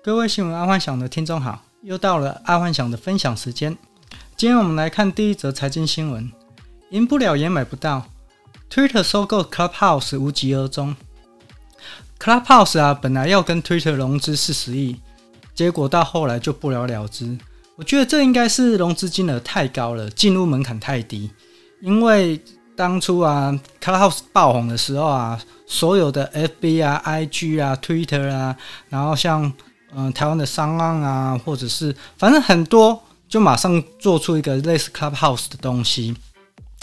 各位新闻阿幻想的听众好，又到了阿幻想的分享时间。今天我们来看第一则财经新闻：赢不了也买不到，Twitter 收购 Clubhouse 无疾而终。Clubhouse 啊，本来要跟 Twitter 融资四十亿，结果到后来就不了了之。我觉得这应该是融资金额太高了，进入门槛太低。因为当初啊，Clubhouse 爆红的时候啊，所有的 FB 啊、IG 啊、Twitter 啊，然后像嗯、台湾的商岸啊，或者是反正很多，就马上做出一个类似 Clubhouse 的东西，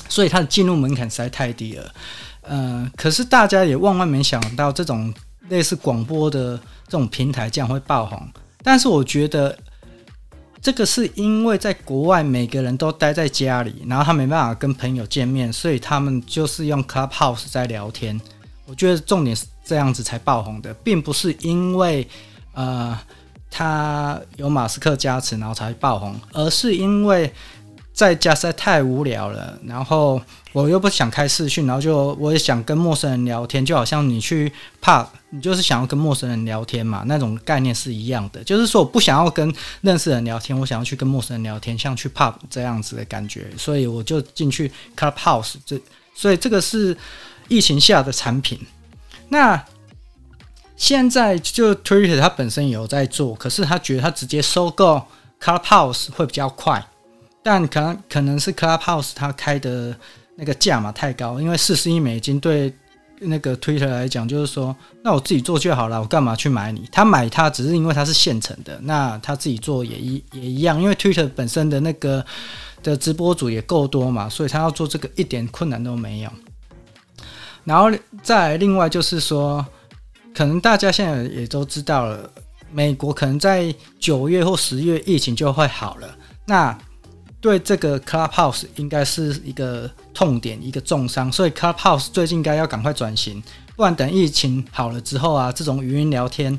所以它的进入门槛实在太低了。呃，可是大家也万万没想到，这种类似广播的这种平台这样会爆红。但是我觉得。这个是因为在国外每个人都待在家里，然后他没办法跟朋友见面，所以他们就是用 Clubhouse 在聊天。我觉得重点是这样子才爆红的，并不是因为呃他有马斯克加持然后才爆红，而是因为。在家实在太无聊了，然后我又不想开视讯，然后就我也想跟陌生人聊天，就好像你去 pub，你就是想要跟陌生人聊天嘛，那种概念是一样的。就是说我不想要跟认识人聊天，我想要去跟陌生人聊天，像去 pub 这样子的感觉，所以我就进去 Clubhouse。这所以这个是疫情下的产品。那现在就 Twitter 它本身也有在做，可是他觉得他直接收购 Clubhouse 会比较快。但可能可能是 Clubhouse 它开的那个价码太高，因为四十亿美金对那个 Twitter 来讲，就是说，那我自己做就好了，我干嘛去买你？他买它只是因为它是现成的，那他自己做也一也一样，因为 Twitter 本身的那个的直播主也够多嘛，所以他要做这个一点困难都没有。然后再另外就是说，可能大家现在也都知道了，美国可能在九月或十月疫情就会好了，那。对这个 Clubhouse 应该是一个痛点，一个重伤，所以 Clubhouse 最近应该要赶快转型，不然等疫情好了之后啊，这种语音聊天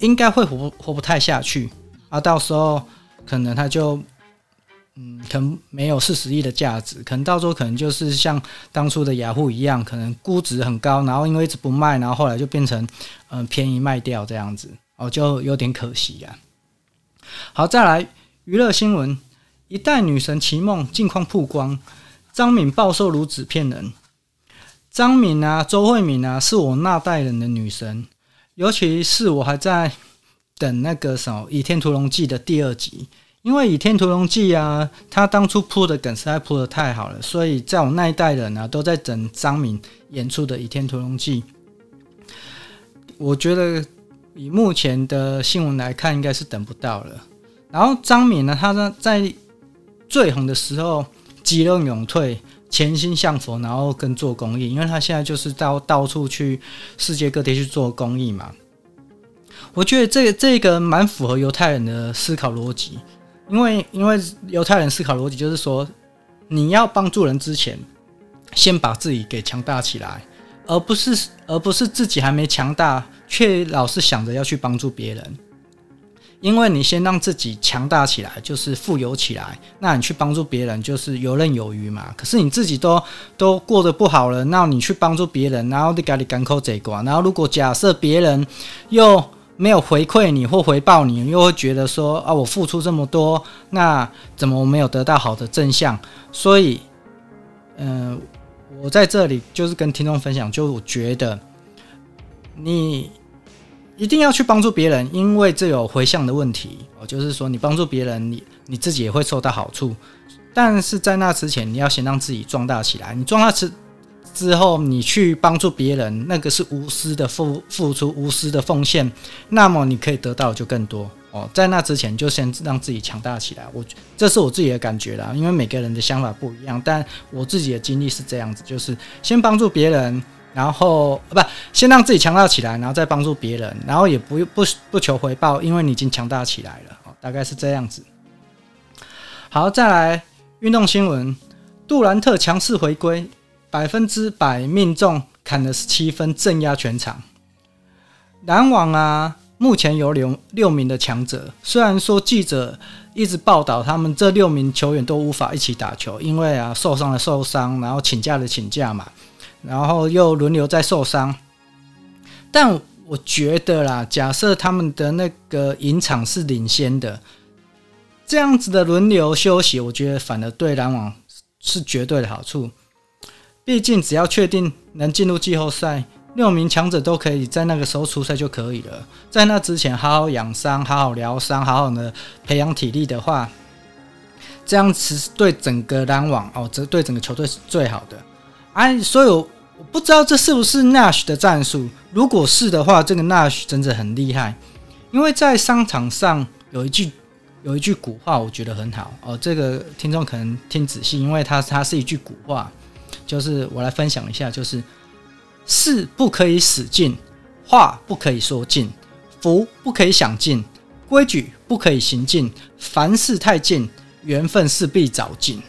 应该会活活不太下去啊，到时候可能它就嗯，可能没有四十亿的价值，可能到时候可能就是像当初的雅虎一样，可能估值很高，然后因为一直不卖，然后后来就变成嗯、便宜卖掉这样子，哦，就有点可惜呀、啊。好，再来娱乐新闻。一代女神齐梦近况曝光，张敏暴瘦如纸片人。张敏啊，周慧敏啊，是我那代人的女神，尤其是我还在等那个什么《倚天屠龙记》的第二集，因为《倚天屠龙记》啊，他当初铺的梗实在铺的太好了，所以在我那一代人啊，都在等张敏演出的《倚天屠龙记》。我觉得以目前的新闻来看，应该是等不到了。然后张敏呢，她呢在。最红的时候，急流勇退，潜心向佛，然后跟做公益，因为他现在就是到到处去世界各地去做公益嘛。我觉得这个这个蛮符合犹太人的思考逻辑，因为因为犹太人思考逻辑就是说，你要帮助人之前，先把自己给强大起来，而不是而不是自己还没强大，却老是想着要去帮助别人。因为你先让自己强大起来，就是富有起来，那你去帮助别人就是游刃有余嘛。可是你自己都都过得不好了，那你去帮助别人，然后你赶紧赶口这关，然后如果假设别人又没有回馈你或回报你，又会觉得说啊，我付出这么多，那怎么我没有得到好的正向？所以，嗯、我在这里就是跟听众分享，就我觉得你。一定要去帮助别人，因为这有回向的问题哦。就是说，你帮助别人，你你自己也会受到好处。但是在那之前，你要先让自己壮大起来。你壮大之之后，你去帮助别人，那个是无私的付付出，无私的奉献。那么你可以得到就更多哦。在那之前，就先让自己强大起来。我这是我自己的感觉啦，因为每个人的想法不一样。但我自己的经历是这样子，就是先帮助别人。然后不，先让自己强大起来，然后再帮助别人，然后也不不不求回报，因为你已经强大起来了哦，大概是这样子。好，再来运动新闻，杜兰特强势回归，百分之百命中，砍了十七分，镇压全场。篮网啊，目前有六六名的强者，虽然说记者一直报道他们这六名球员都无法一起打球，因为啊受伤的受伤，然后请假的请假嘛。然后又轮流在受伤，但我觉得啦，假设他们的那个营场是领先的，这样子的轮流休息，我觉得反而对篮网是绝对的好处。毕竟只要确定能进入季后赛，六名强者都可以在那个时候出赛就可以了。在那之前，好好养伤，好好疗伤，好好的培养体力的话，这样子对整个篮网哦，这对整个球队是最好的。哎，所以我不知道这是不是 Nash 的战术。如果是的话，这个 Nash 真的很厉害。因为在商场上有一句有一句古话，我觉得很好哦。这个听众可能听仔细，因为它它是一句古话，就是我来分享一下，就是。事不可以使尽，话不可以说尽，福不可以享尽，规矩不可以行尽。凡事太近，缘分势必早尽。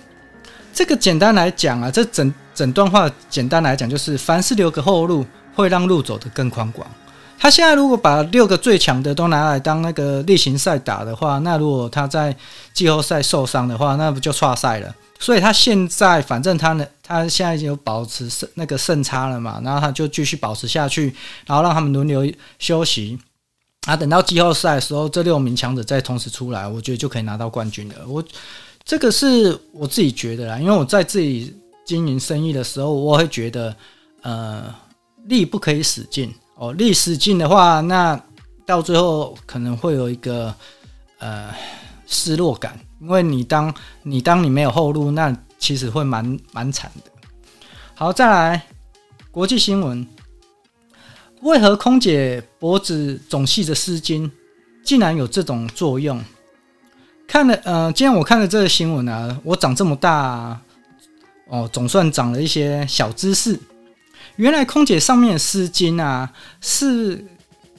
这个简单来讲啊，这整整段话简单来讲就是：凡事留个后路，会让路走得更宽广。他现在如果把六个最强的都拿来当那个例行赛打的话，那如果他在季后赛受伤的话，那不就剉赛了？所以他现在反正他呢，他现在已经有保持胜那个胜差了嘛，然后他就继续保持下去，然后让他们轮流休息，啊，等到季后赛的时候，这六名强者再同时出来，我觉得就可以拿到冠军了。我这个是我自己觉得啦，因为我在自己经营生意的时候，我会觉得，呃，力不可以使尽哦，力使尽的话，那到最后可能会有一个呃失落感。因为你当你当你没有后路，那其实会蛮蛮惨的。好，再来国际新闻，为何空姐脖子总系着丝巾，竟然有这种作用？看了，呃，今天我看了这个新闻啊，我长这么大，哦，总算长了一些小知识。原来空姐上面的丝巾啊是。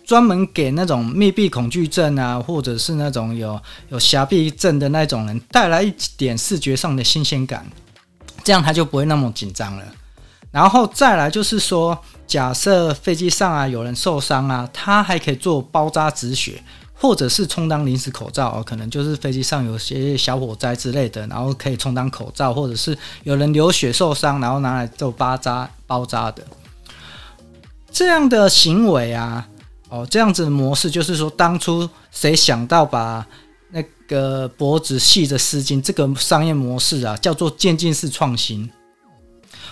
专门给那种密闭恐惧症啊，或者是那种有有狭闭症的那种人带来一点视觉上的新鲜感，这样他就不会那么紧张了。然后再来就是说，假设飞机上啊有人受伤啊，他还可以做包扎止血，或者是充当临时口罩，可能就是飞机上有些小火灾之类的，然后可以充当口罩，或者是有人流血受伤，然后拿来做包扎包扎的这样的行为啊。哦，这样子的模式就是说，当初谁想到把那个脖子系着丝巾这个商业模式啊，叫做渐进式创新。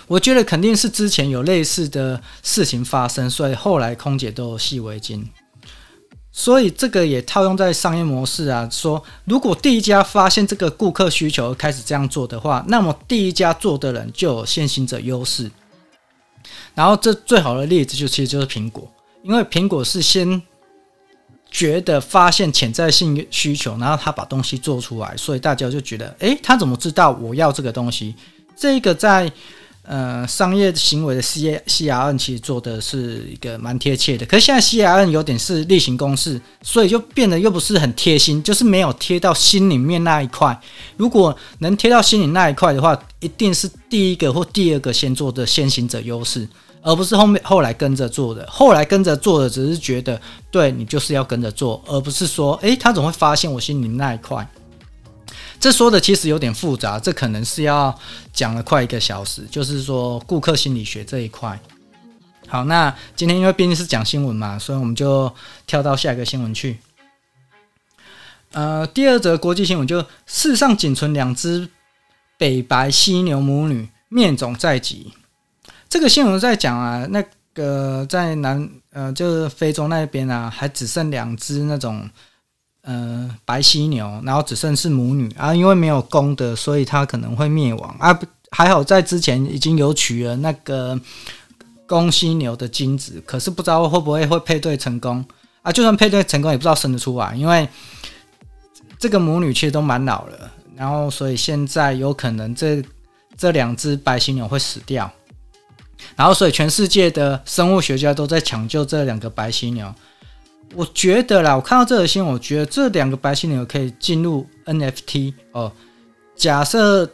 我觉得肯定是之前有类似的事情发生，所以后来空姐都有系围巾。所以这个也套用在商业模式啊，说如果第一家发现这个顾客需求开始这样做的话，那么第一家做的人就有先行者优势。然后这最好的例子就其实就是苹果。因为苹果是先觉得发现潜在性需求，然后他把东西做出来，所以大家就觉得，诶，他怎么知道我要这个东西？这个在呃商业行为的 C C R N 其实做的是一个蛮贴切的，可是现在 C R N 有点是例行公事，所以就变得又不是很贴心，就是没有贴到心里面那一块。如果能贴到心里那一块的话，一定是第一个或第二个先做的先行者优势。而不是后面后来跟着做的，后来跟着做的只是觉得对你就是要跟着做，而不是说，诶，他总会发现我心里那一块？这说的其实有点复杂，这可能是要讲了快一个小时，就是说顾客心理学这一块。好，那今天因为毕竟是讲新闻嘛，所以我们就跳到下一个新闻去。呃，第二则国际新闻就世上仅存两只北白犀牛母女，灭种在即。这个新闻在讲啊，那个在南呃，就是非洲那边啊，还只剩两只那种呃白犀牛，然后只剩是母女啊，因为没有公的，所以它可能会灭亡啊。还好在之前已经有取了那个公犀牛的精子，可是不知道会不会会配对成功啊？就算配对成功，也不知道生得出来，因为这个母女其实都蛮老了，然后所以现在有可能这这两只白犀牛会死掉。然后，所以全世界的生物学家都在抢救这两个白犀牛。我觉得啦，我看到这个新闻，我觉得这两个白犀牛可以进入 NFT 哦。假设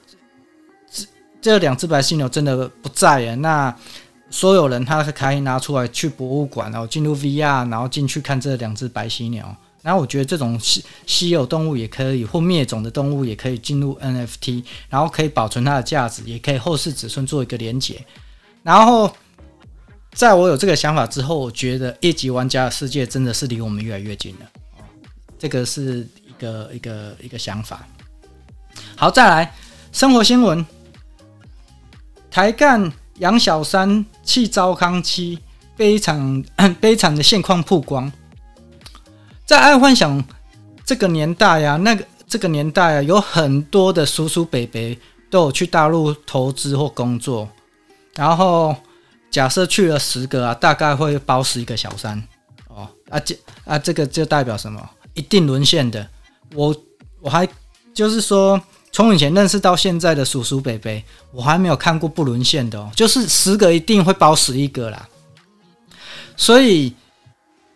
这这两只白犀牛真的不在了，那所有人他可以拿出来去博物馆，然后进入 VR，然后进去看这两只白犀牛。然后我觉得这种稀稀有动物也可以，或灭种的动物也可以进入 NFT，然后可以保存它的价值，也可以后世子孙做一个连结。然后，在我有这个想法之后，我觉得一级玩家的世界真的是离我们越来越近了。这个是一个一个一个想法。好，再来生活新闻：台干杨小三弃糟糠妻，悲惨 悲惨的现况曝光。在爱幻想这个年代呀，那个这个年代啊，有很多的叔叔伯伯都有去大陆投资或工作，然后。假设去了十个啊，大概会包死一个小三哦啊这啊这个就代表什么？一定沦陷的。我我还就是说，从以前认识到现在的叔叔伯伯，我还没有看过不沦陷的哦。就是十个一定会包死一个啦。所以，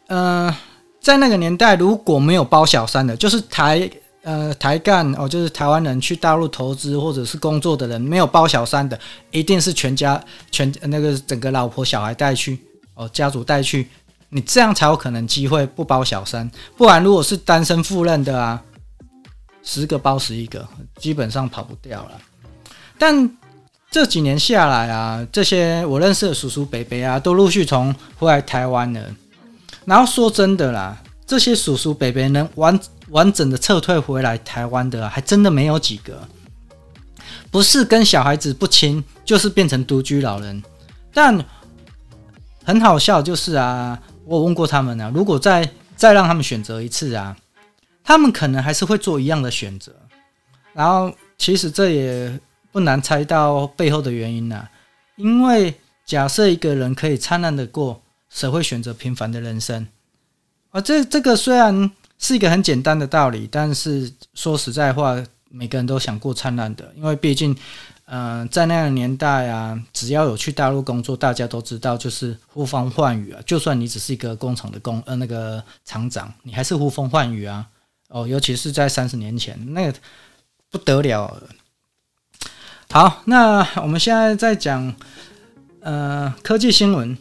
嗯、呃，在那个年代，如果没有包小三的，就是台。呃，台干哦，就是台湾人去大陆投资或者是工作的人，没有包小三的，一定是全家全那个整个老婆小孩带去哦，家族带去，你这样才有可能机会不包小三，不然如果是单身赴任的啊，十个包十一个，基本上跑不掉了。但这几年下来啊，这些我认识的叔叔伯伯啊，都陆续从回来台湾了。然后说真的啦，这些叔叔伯伯能完。完整的撤退回来台湾的，还真的没有几个。不是跟小孩子不亲，就是变成独居老人。但很好笑，就是啊，我问过他们啊，如果再再让他们选择一次啊，他们可能还是会做一样的选择。然后，其实这也不难猜到背后的原因啊。因为假设一个人可以灿烂的过，谁会选择平凡的人生？啊，这这个虽然。是一个很简单的道理，但是说实在话，每个人都想过灿烂的，因为毕竟，嗯、在那个年代啊，只要有去大陆工作，大家都知道就是呼风唤雨啊。就算你只是一个工厂的工呃那个厂长，你还是呼风唤雨啊。哦，尤其是在三十年前，那个不得了。好，那我们现在在讲呃科技新闻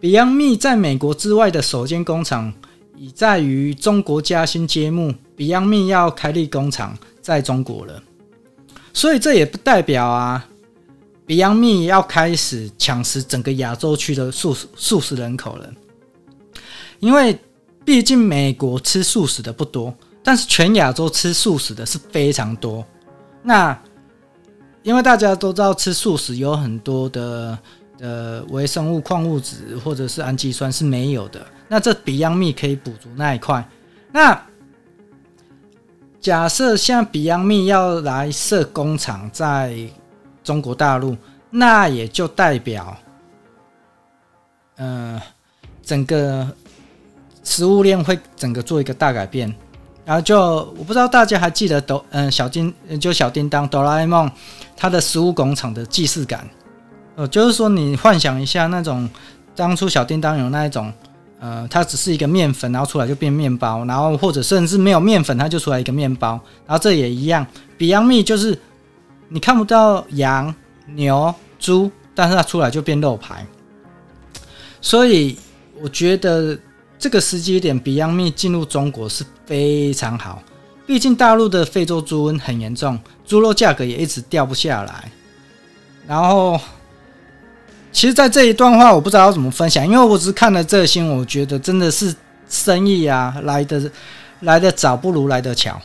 ，Beyond Me 在美国之外的首间工厂。已在于中国嘉兴揭幕，Beyond Me 要开立工厂在中国了，所以这也不代表啊，Beyond Me 要开始抢食整个亚洲区的素食素食人口了，因为毕竟美国吃素食的不多，但是全亚洲吃素食的是非常多。那因为大家都知道吃素食有很多的呃微生物、矿物质或者是氨基酸是没有的。那这 Beyond Me 可以补足那一块。那假设像 Beyond Me 要来设工厂在中国大陆，那也就代表，呃，整个食物链会整个做一个大改变。然后就我不知道大家还记得哆嗯小叮就小叮当哆啦 A 梦它的食物工厂的既视感，呃，就是说你幻想一下那种当初小叮当有那一种。呃，它只是一个面粉，然后出来就变面包，然后或者甚至没有面粉，它就出来一个面包，然后这也一样。Beyond Meat 就是你看不到羊、牛、猪，但是它出来就变肉排。所以我觉得这个时机点，Beyond Meat 进入中国是非常好。毕竟大陆的非洲猪瘟很严重，猪肉价格也一直掉不下来，然后。其实，在这一段话，我不知道要怎么分享，因为我只是看了这新闻，我觉得真的是生意啊，来的来的早不如来的巧。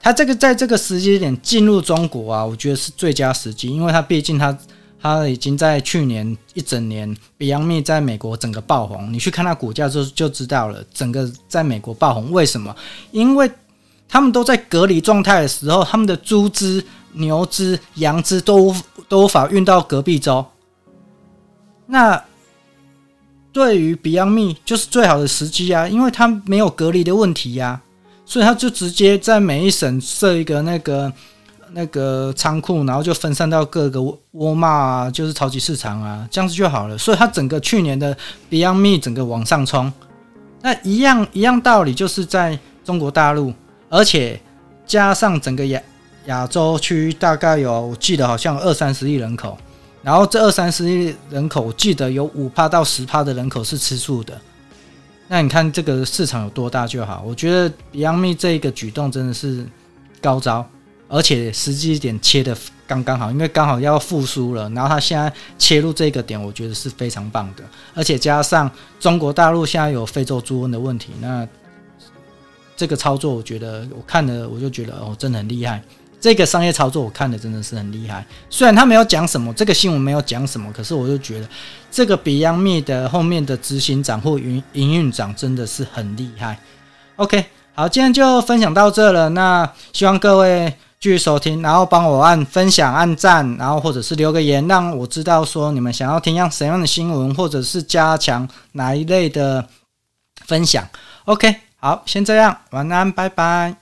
他这个在这个时间点进入中国啊，我觉得是最佳时机，因为他毕竟他他已经在去年一整年，Beyond Meat 在美国整个爆红，你去看他股价就就知道了，整个在美国爆红。为什么？因为他们都在隔离状态的时候，他们的猪只、牛只、羊只都都无法运到隔壁州。那对于 Beyond Me 就是最好的时机啊，因为它没有隔离的问题呀、所以它就直接在每一省设一个那个那个仓库，然后就分散到各个沃尔玛啊，就是超级市场啊，这样子就好了。所以它整个去年的 Beyond Me 整个往上冲，那一样一样道理，就是在中国大陆，而且加上整个亚亚洲区大概有，我记得好像二三十亿人口。然后这二三十亿人口，我记得有五趴到十趴的人口是吃素的。那你看这个市场有多大就好。我觉得 Beyond Meat 这一个举动真的是高招，而且时机点切的刚刚好，因为刚好要复苏了，然后他现在切入这个点，我觉得是非常棒的，而且加上中国大陆现在有非洲猪瘟的问题，那这个操作我觉得我看了我就觉得哦，真的很厉害。这个商业操作我看的真的是很厉害，虽然他没有讲什么，这个新闻没有讲什么，可是我就觉得这个 Beyond Me 的后面的执行长或营营运长真的是很厉害。OK，好，今天就分享到这了，那希望各位继续收听，然后帮我按分享、按赞，然后或者是留个言，让我知道说你们想要听样什么样的新闻，或者是加强哪一类的分享。OK，好，先这样，晚安，拜拜。